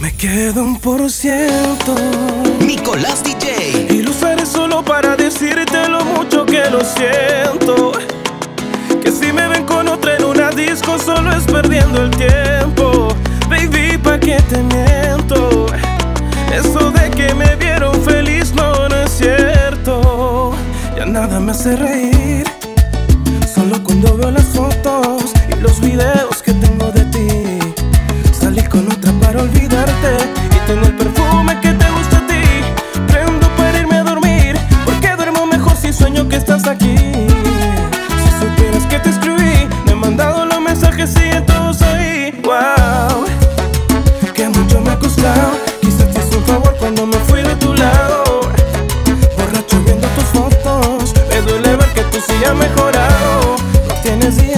Me quedo un por ciento. Nicolás DJ. Y lo usaré solo para decirte lo mucho que lo siento. Que si me ven con otra en una disco, solo es perdiendo el tiempo. Baby, ¿pa' qué te miento? Eso de que me vieron feliz no es cierto. Ya nada me hace reír. Solo cuando veo las fotos y los videos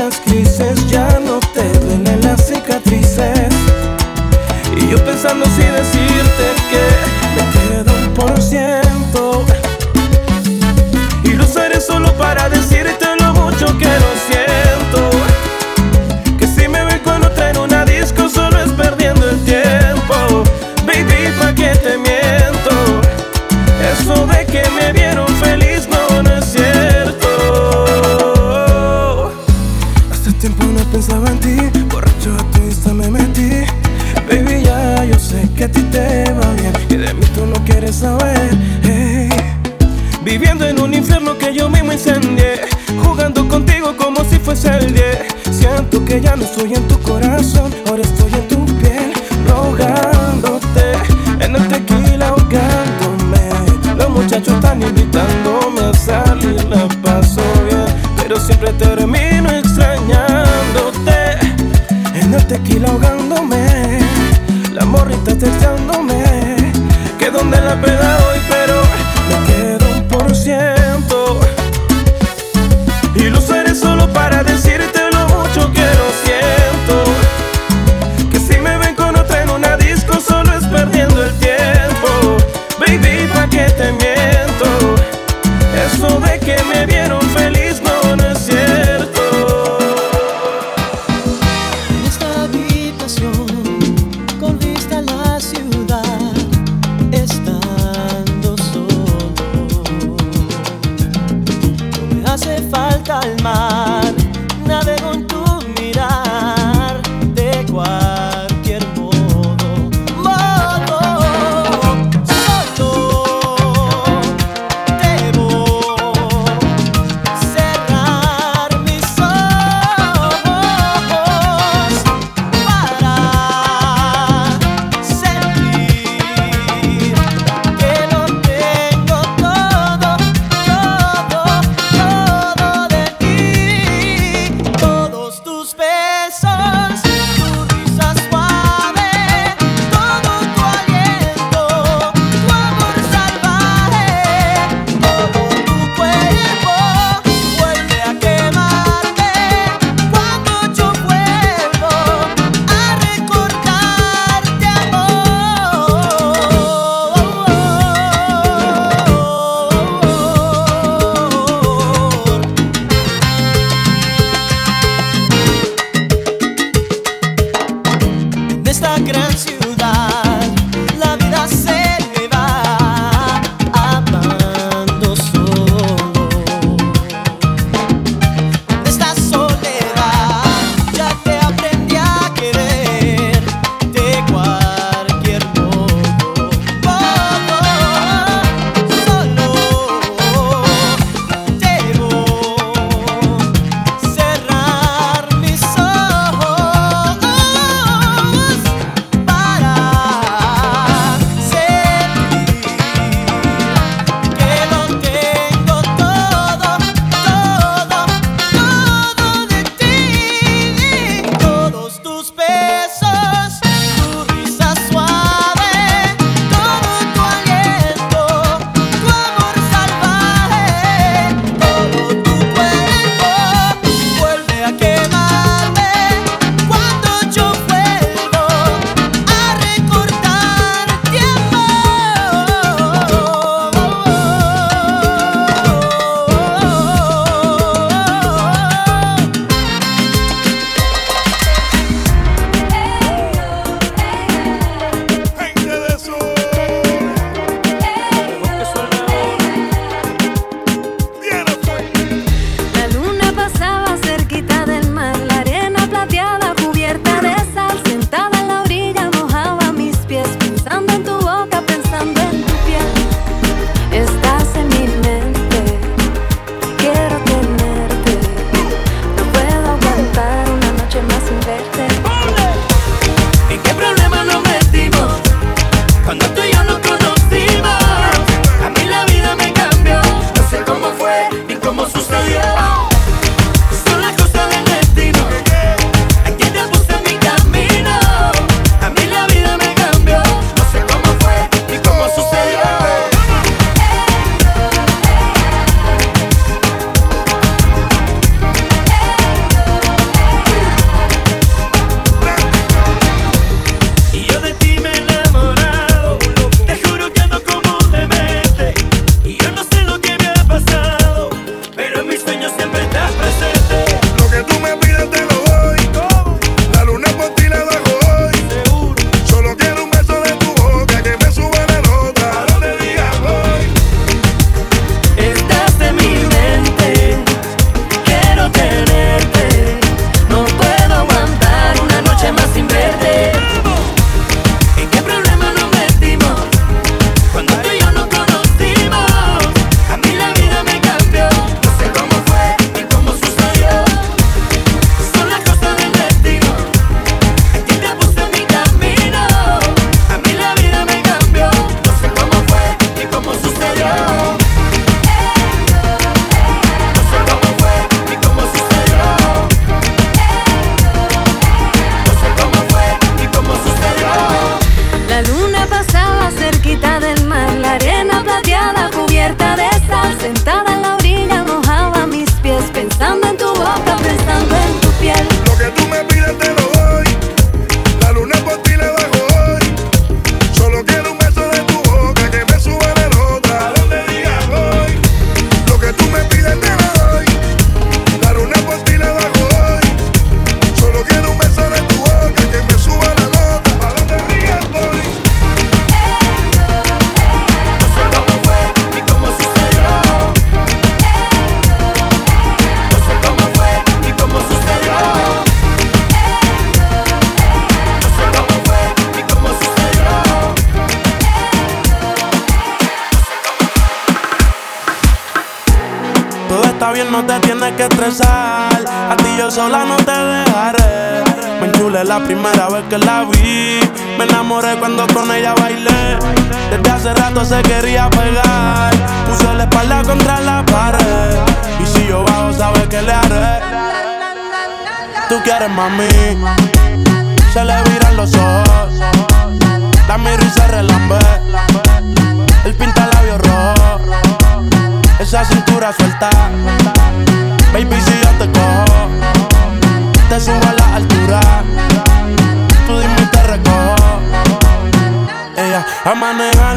las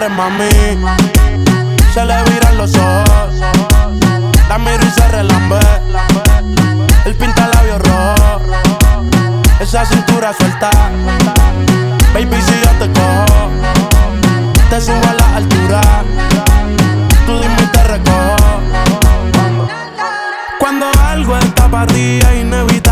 Mami. Se le viran los ojos. La miro y se relambe. El pinta labios rojo. Esa cintura suelta. Baby, si yo te cojo, te subo a la altura. Tú dime y te recojo. Cuando algo está para ti es inevitable,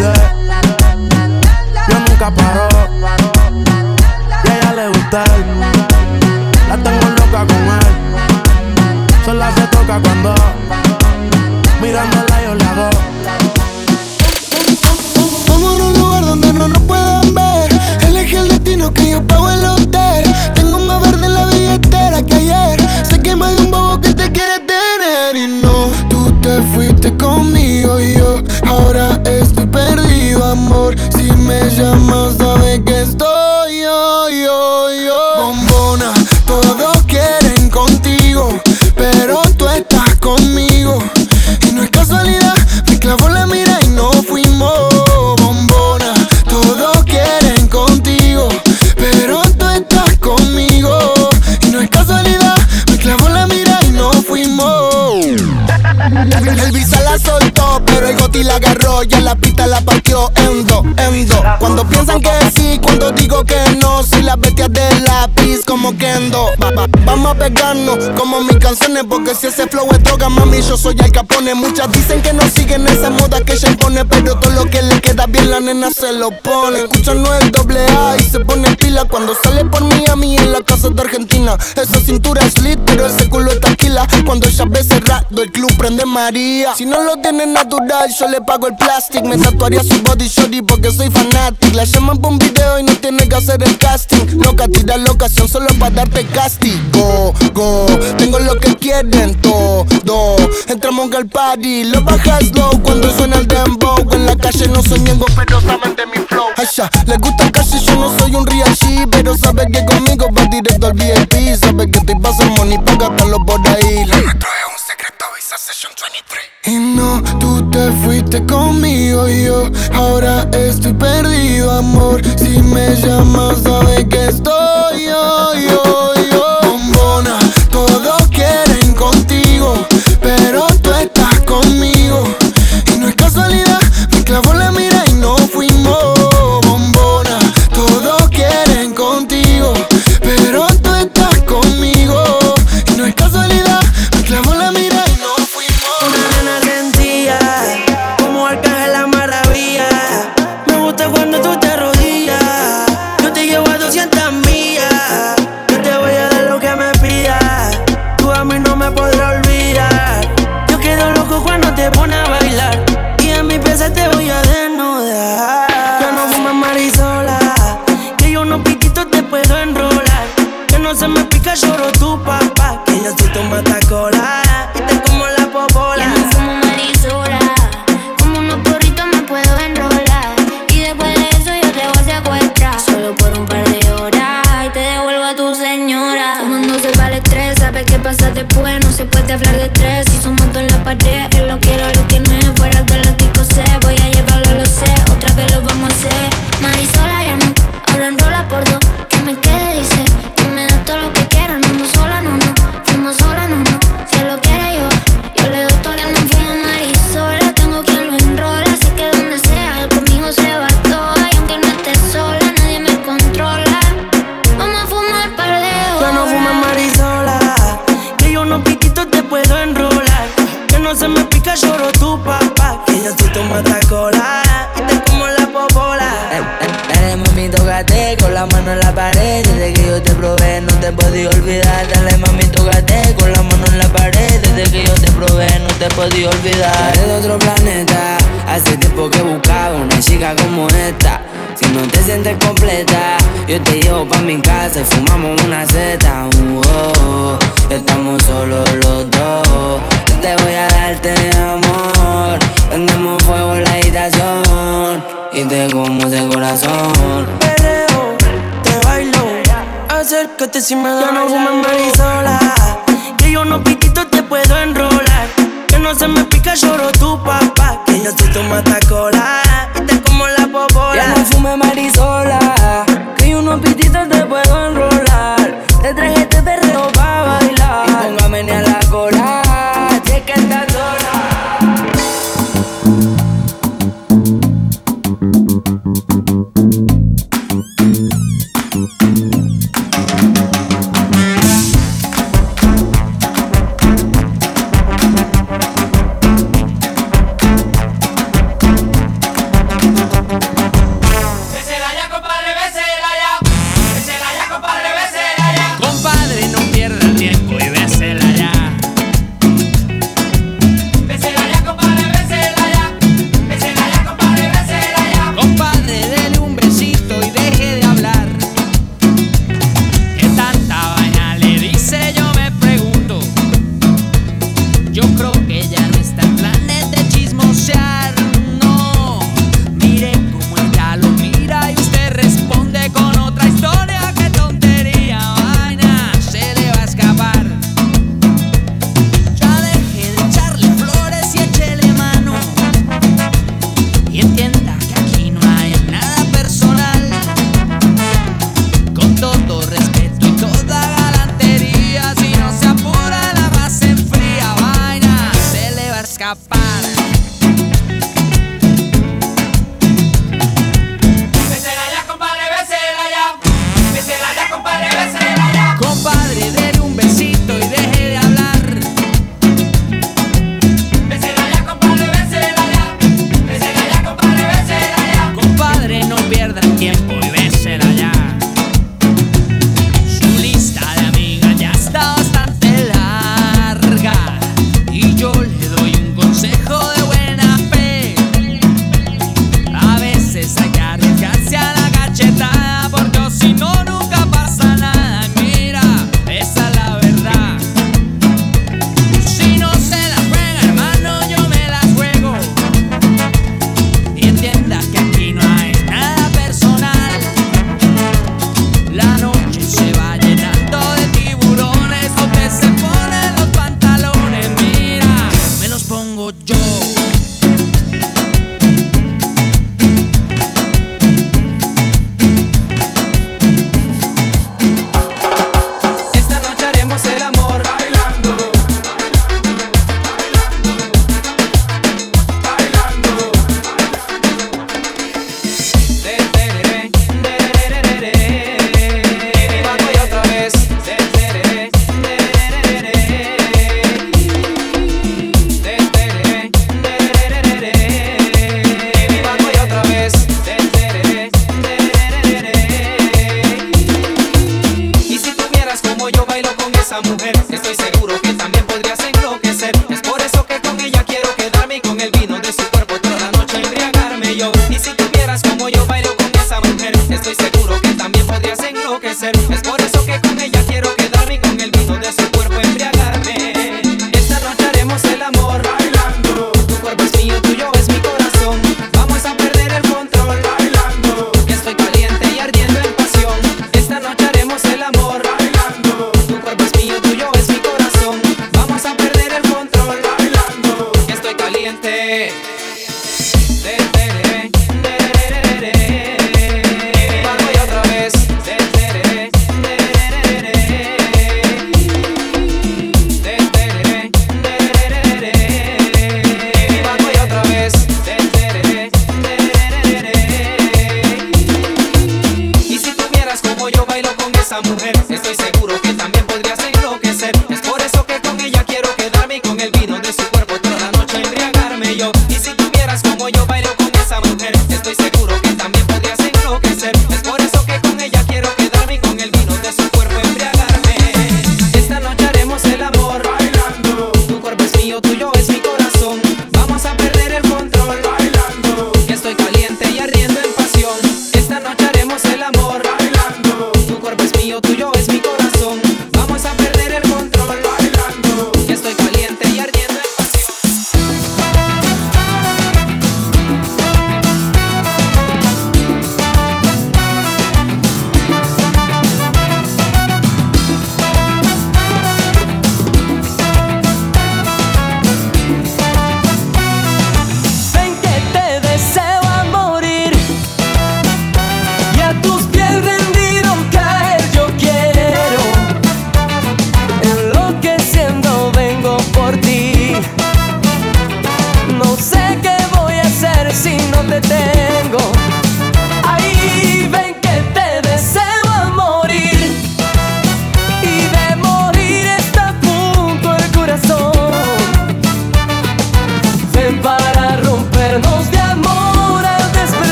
Yo nunca paro. Y a ella le gusta él. La tengo loca con él. Sola se toca cuando mirándola yo le hago. Vamos a un lugar donde no nos puedan ver. Elegí el destino que yo pago el hotel. Tengo más verde en la billetera que ayer. Sé que más de un bobo que te quiere tener. Y no, tú te fuiste conmigo y yo ahora estoy perdido, amor. Si me llamas, sabes que estoy yo, yo. Bombona, todos quieren contigo, pero tú estás conmigo. Kendo. Va- va- Vamos a pegarnos como mis canciones. Porque si ese flow es droga, mami, yo soy el capone. Muchas dicen que no siguen esa moda que ella impone. Pero todo lo que le queda bien, la nena se lo pone. Escuchan no el doble A y se pone pila. Cuando sale por Miami en la casa de Argentina. Esa cintura es lit, pero ese culo está tranquila. Cuando ella ve cerrado, el club prende María. Si no lo tiene natural, yo le pago el plástico. Me tatuaría su body shorty porque soy fanático. La llaman por un video y no tiene que hacer el casting. Loca, tira la ocasión solo para darte castigo. Go, tengo lo que quieren todo. Entramos al party, lo bajas slow cuando suena el dembow. En la calle no soy ñengo, pero saben de mi flow. Ay, ya, les gusta calle, yo no soy un G, pero sabe que conmigo va directo al VIP. Sabe que estoy pasando money, paga gastarlo por ahí. Lo es un secreto, Visa Session 23. Y no, tú te fuiste conmigo yo ahora estoy perdido, amor. Si me llamas, sabes que estoy no se me pica, lloro tu papá. Que yo soy tu matacola y te como la popola. Ya me fumo marisola, como unos porritos me puedo enrolar. Y después de eso yo te voy a secuestrar. Solo por un par de horas y te devuelvo a tu señora. Fumando se vale estrés, sabes qué pasa después. No se puede hablar de tres. Si son en la pared, él lo quiero podía olvidar. Dale mami, tócate con la mano en la pared. Desde que yo te probé, no te podía olvidar. Eres de otro planeta, hace tiempo que buscaba una chica como esta. Si no te sientes completa, yo te llevo pa' mi casa y fumamos una seta. Uh -oh, estamos solos los dos. Yo te voy a darte amor. Prendemos fuego en la habitación y te como de corazón. Perreo, te bailo acércate si me da Ya no fumen sola. Que yo no piquito te puedo enrolar. Que no se me pica lloro tu papá. Que yo soy tu matacola Y te como la popola Ya no fume marisola Que yo no piquito te puedo enrolar. Te traje este perreo pa' bailar. Y póngame a la cola. Checa esta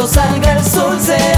mataco ay, ay.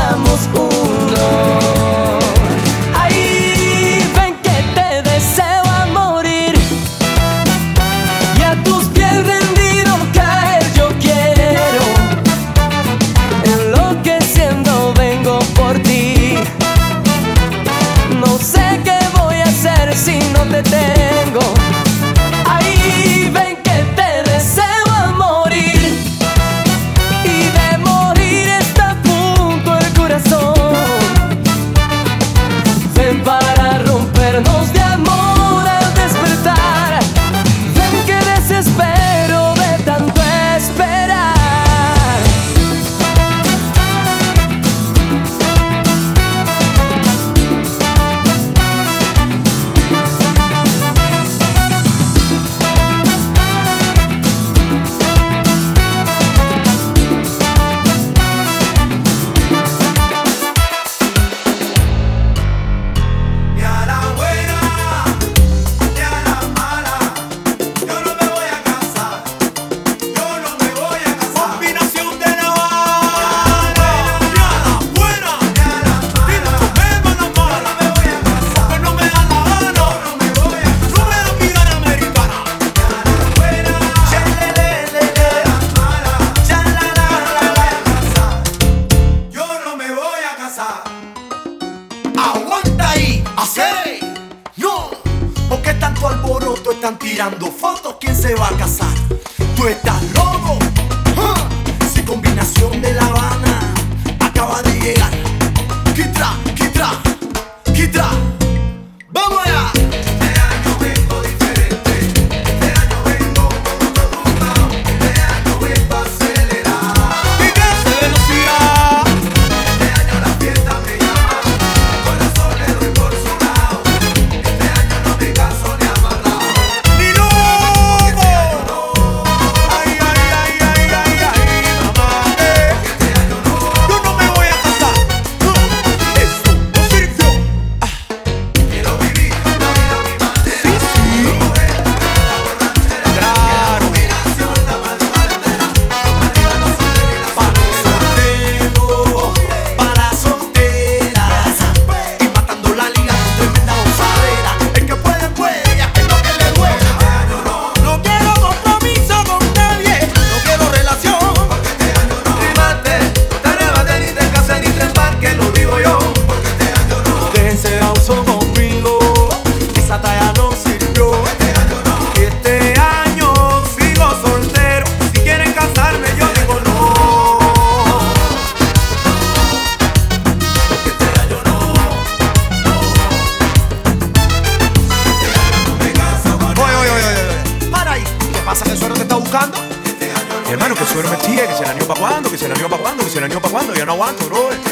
Pa' cuando, que se la nió pa' cuando, ya no aguanto,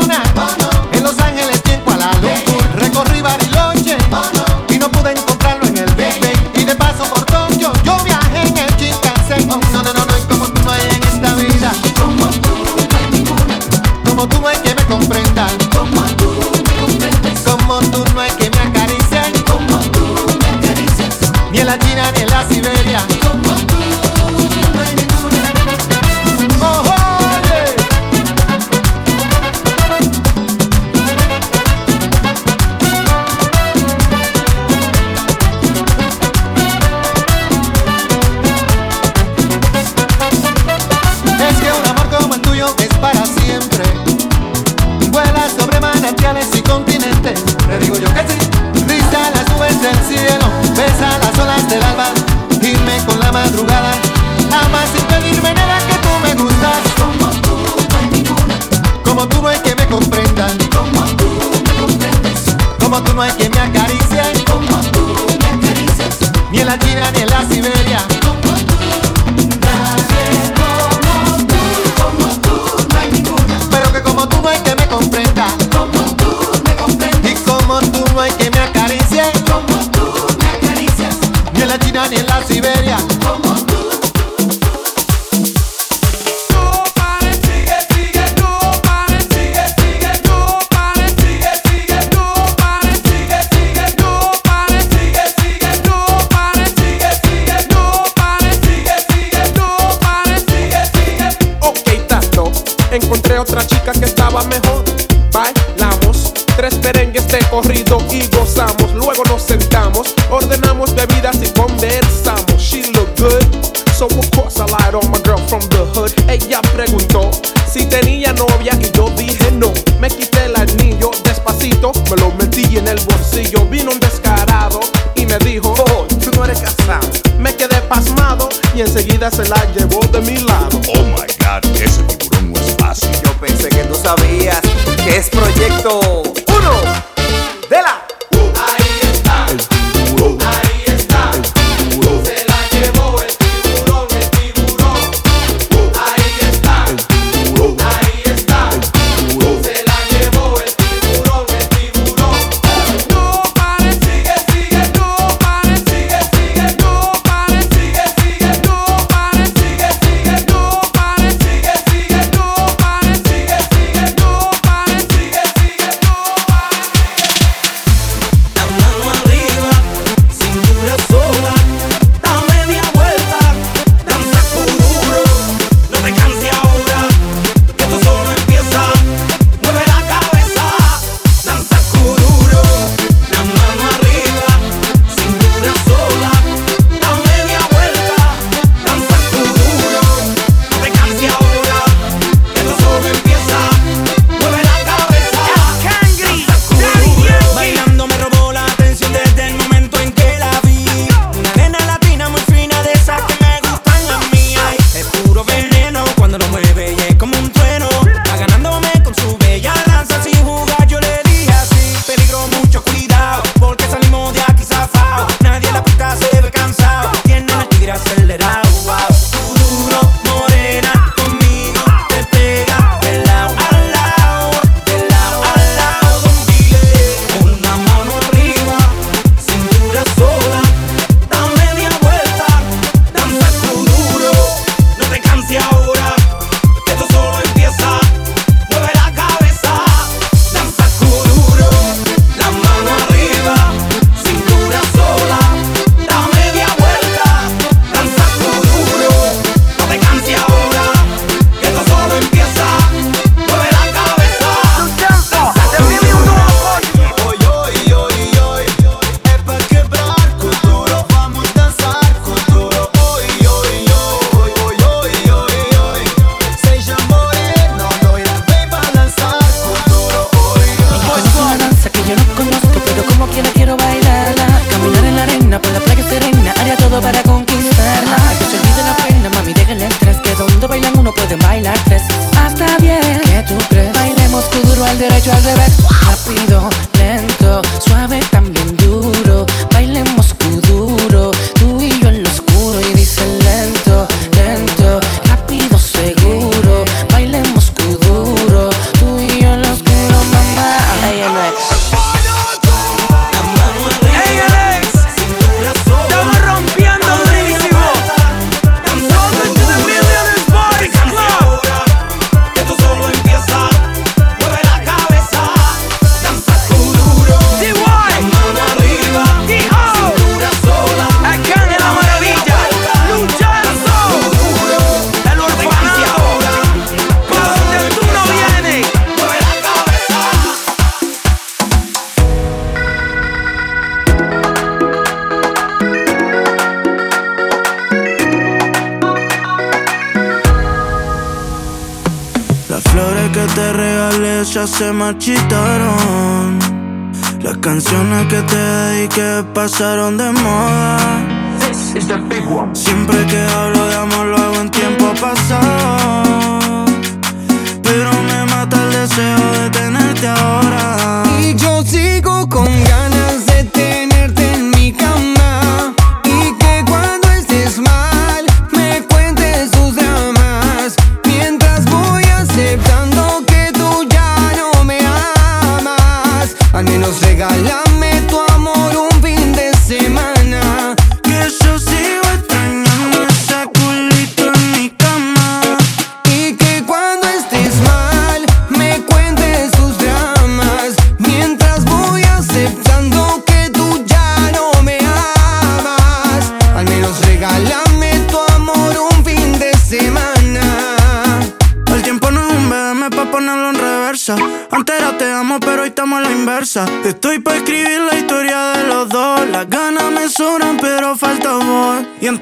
Ella preguntó si tenía novia y yo dije no. Me quité el anillo despacito, me lo metí en el bolsillo. Vino un descarado y me dijo, oh, tú no eres casado. Me quedé pasmado y enseguida se la llevó de mi lado. Oh my God, ese tiburón no es fácil. Yo pensé que tú sabías que es proyecto.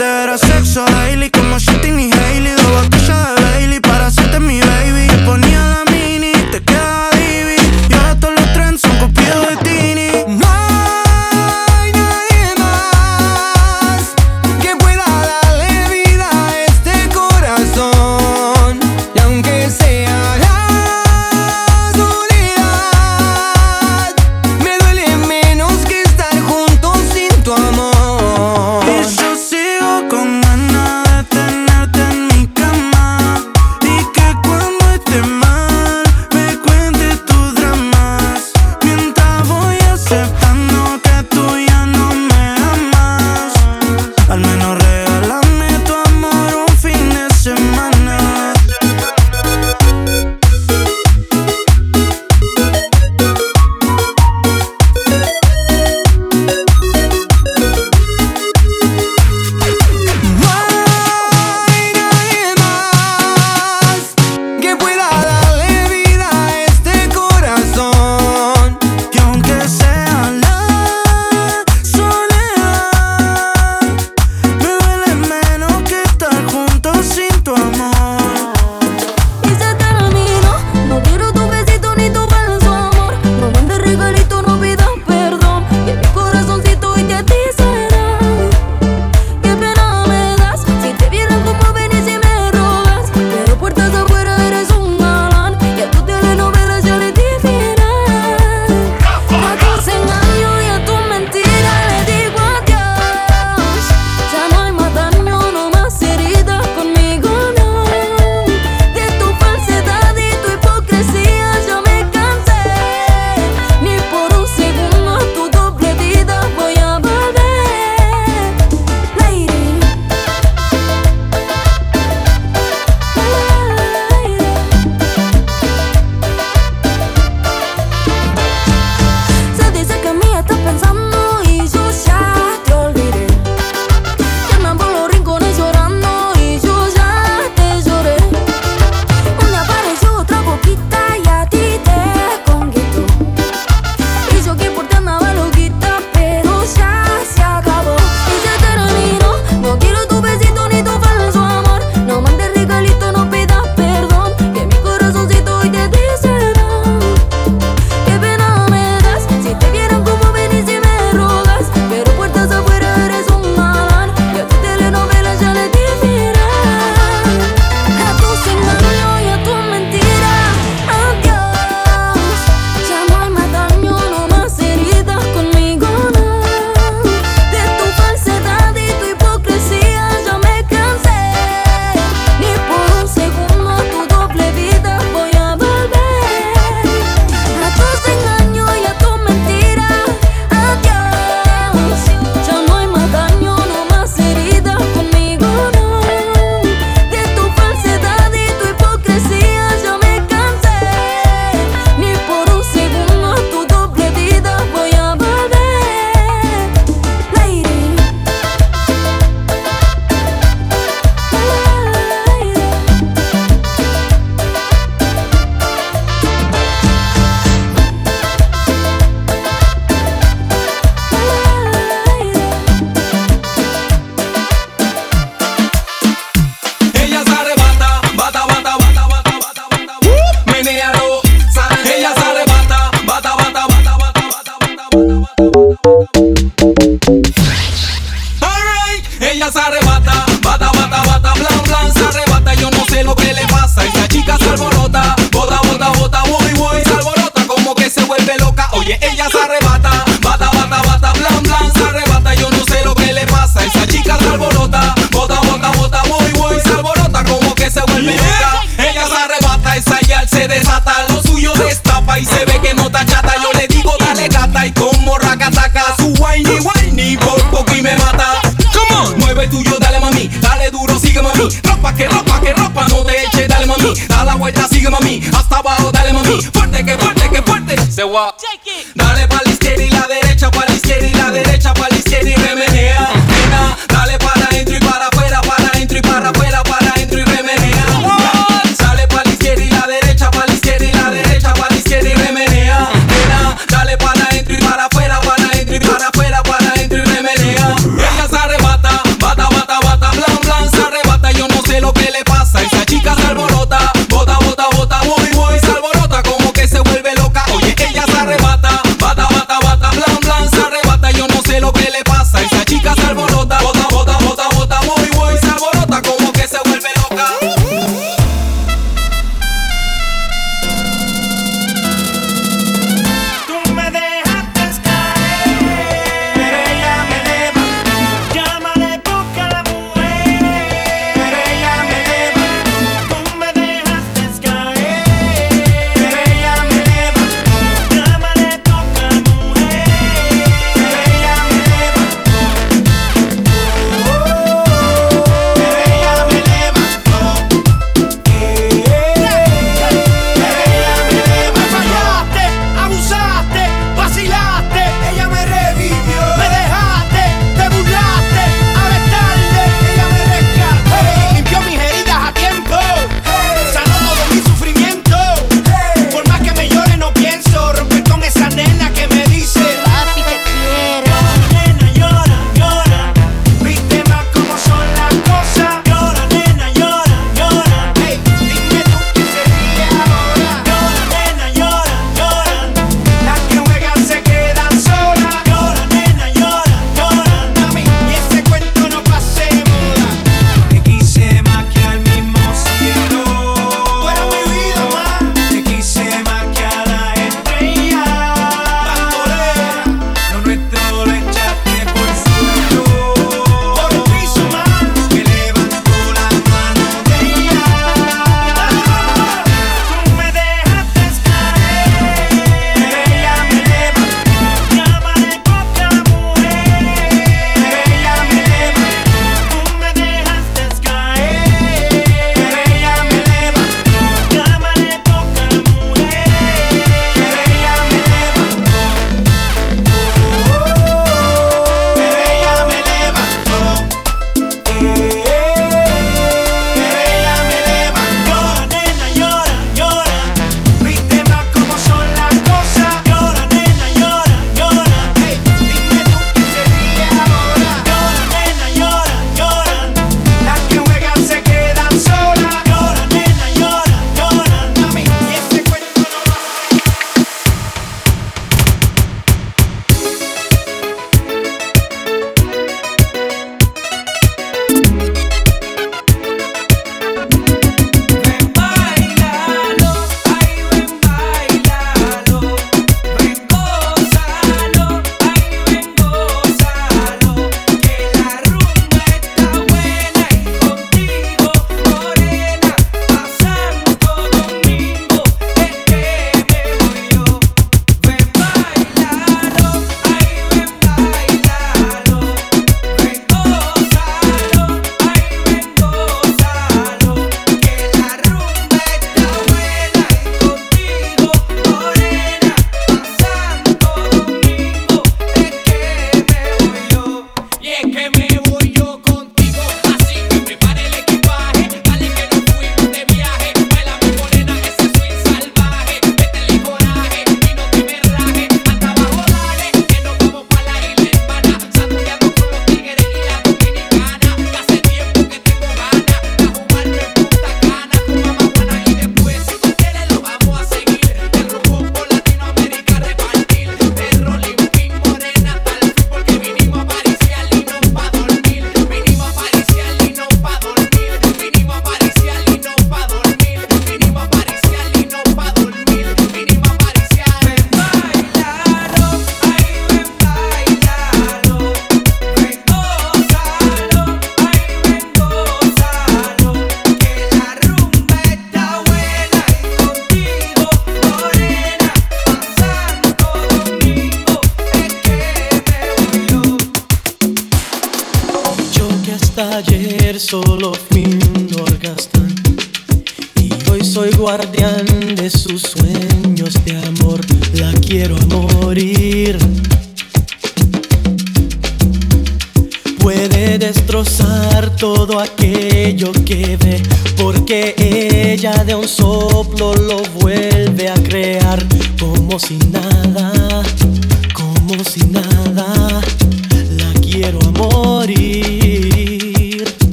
entera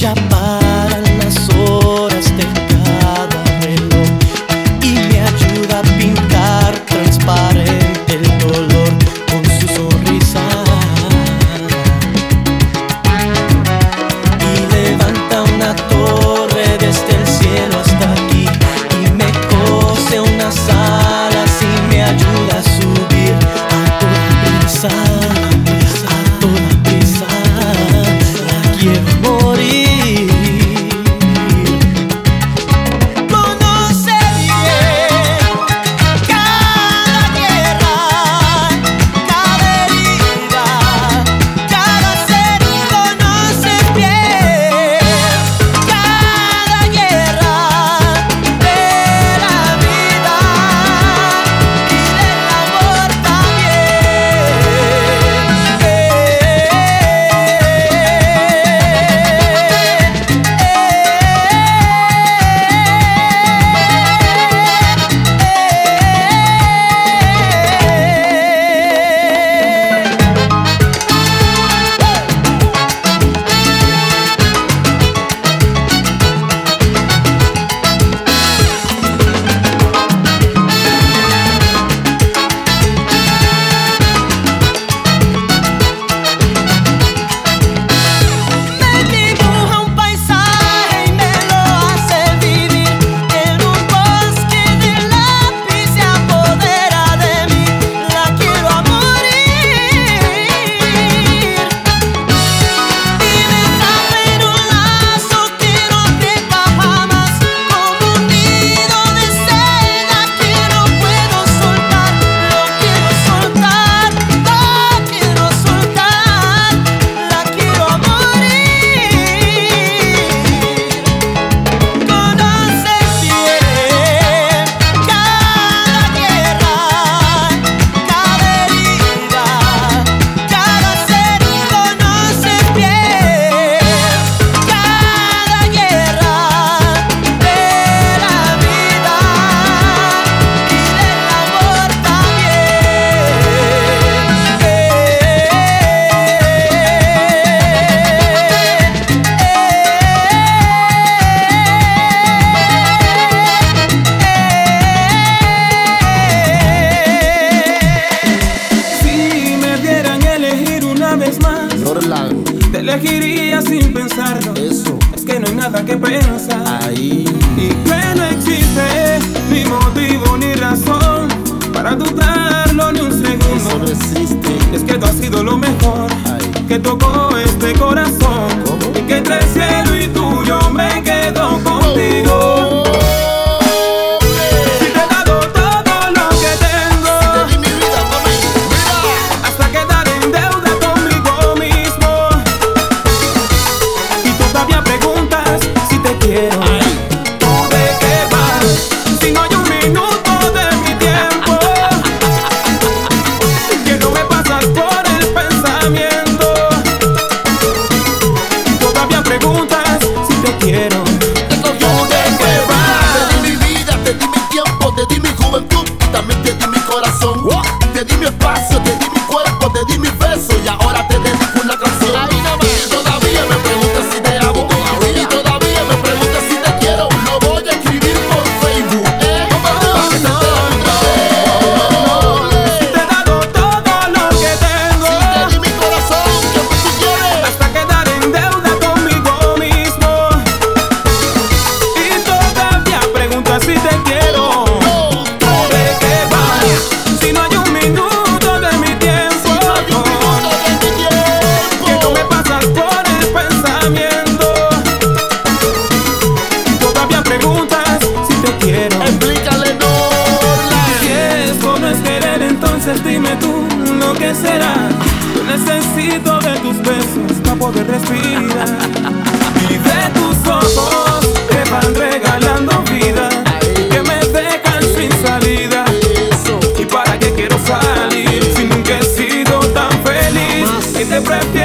Ella Yo necesito de tus besos para poder respirar. Y de tus ojos te van regalando vida que me dejan sin salida. ¿Y para qué quiero salir si nunca he sido tan feliz? Y te prefiero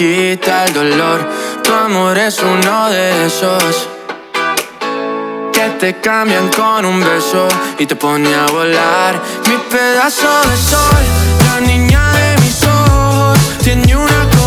quita el dolor. Tu amor es uno de esos que te cambian con un beso y te pone a volar. Mi pedazo de sol, la niña de mis ojos, tiene una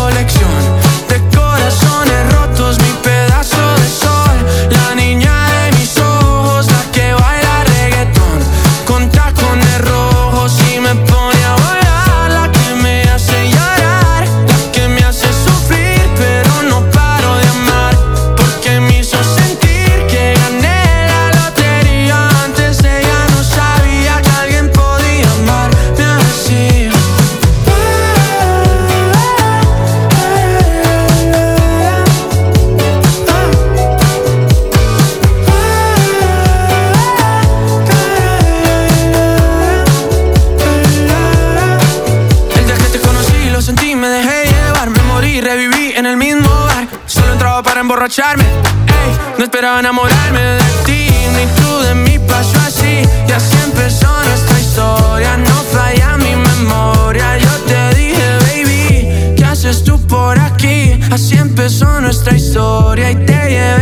nostra storia I te e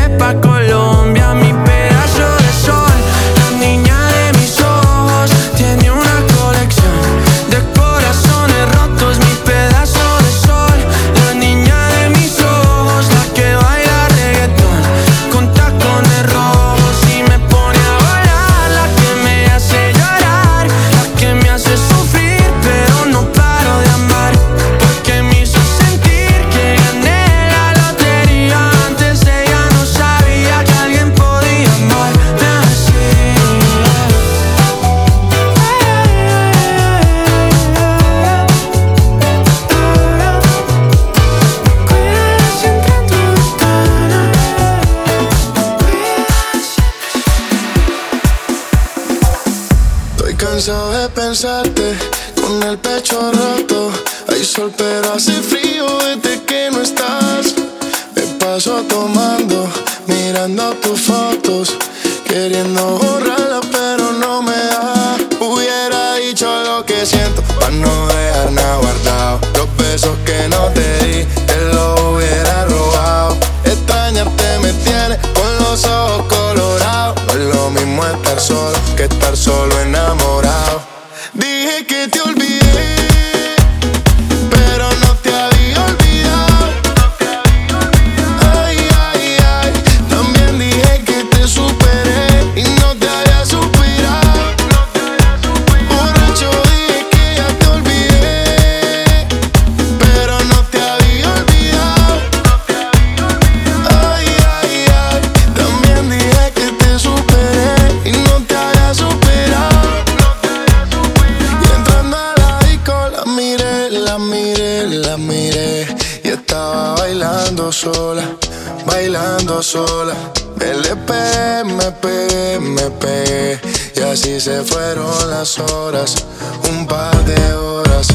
me pegué y así se fueron las horas, un par de horas.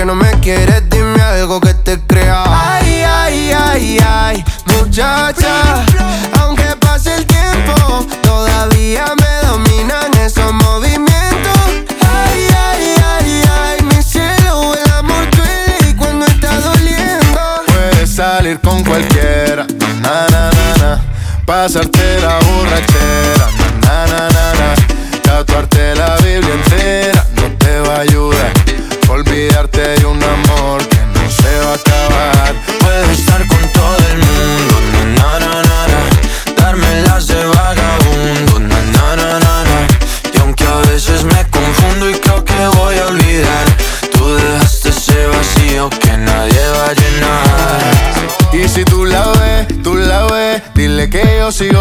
Que no me quieres, dime algo que te crea. Ay, ay, ay, ay, muchacha.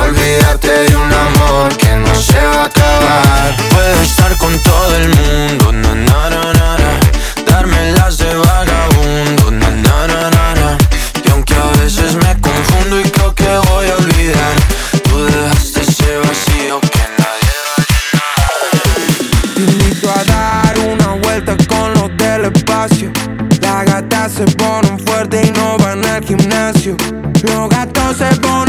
Olvidarte de un amor que no se va a acabar. Puedo estar con todo el mundo, na na na na na. Darme las de vagabundo, na na na na na. Y aunque a veces me confundo y creo que voy a olvidar, tú dejaste ese vacío que nadie Te invito a dar una vuelta con los del espacio. Las gatas se ponen fuertes y no van al gimnasio. Los gatos se ponen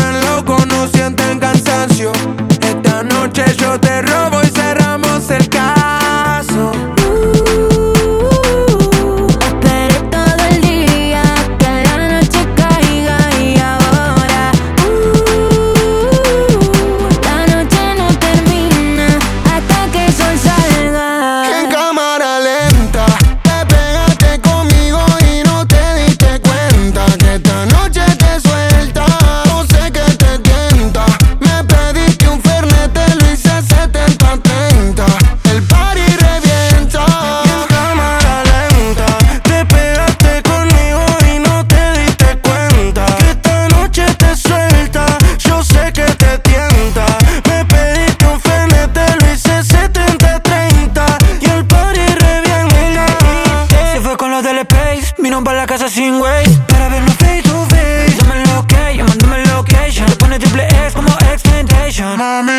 mommy.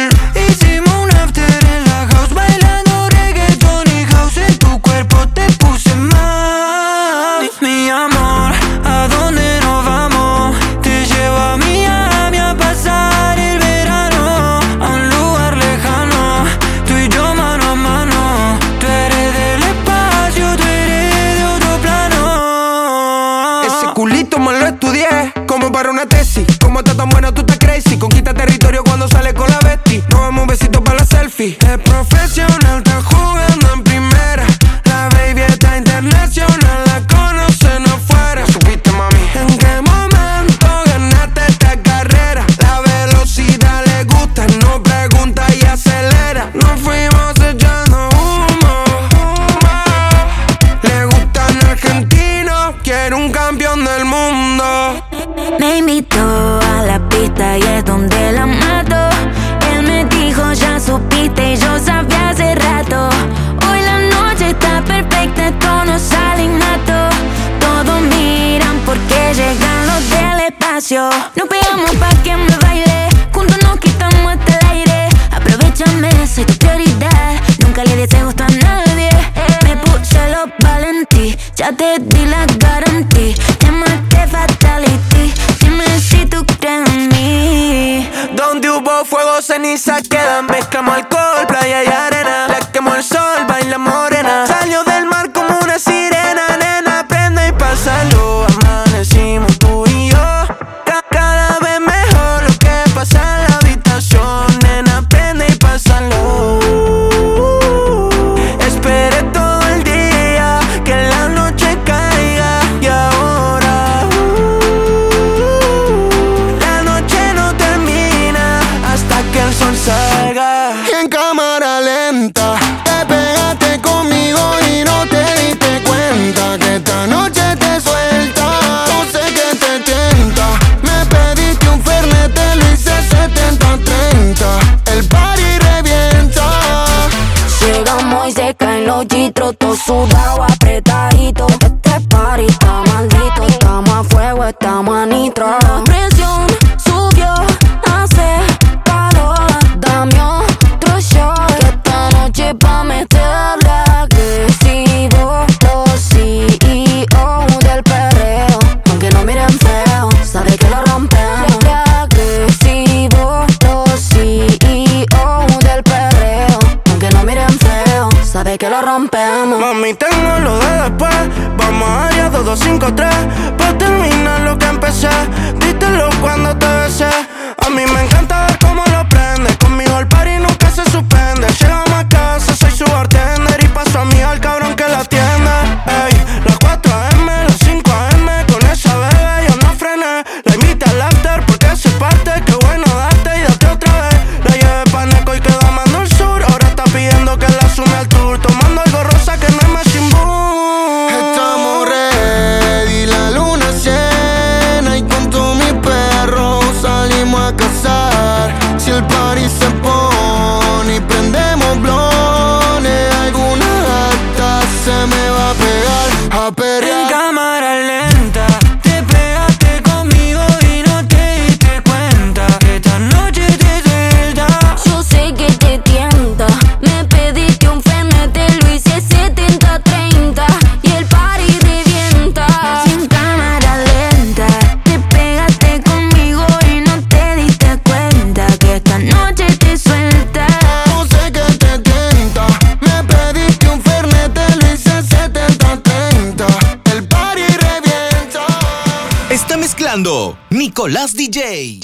Está mezclando Nicolás DJ.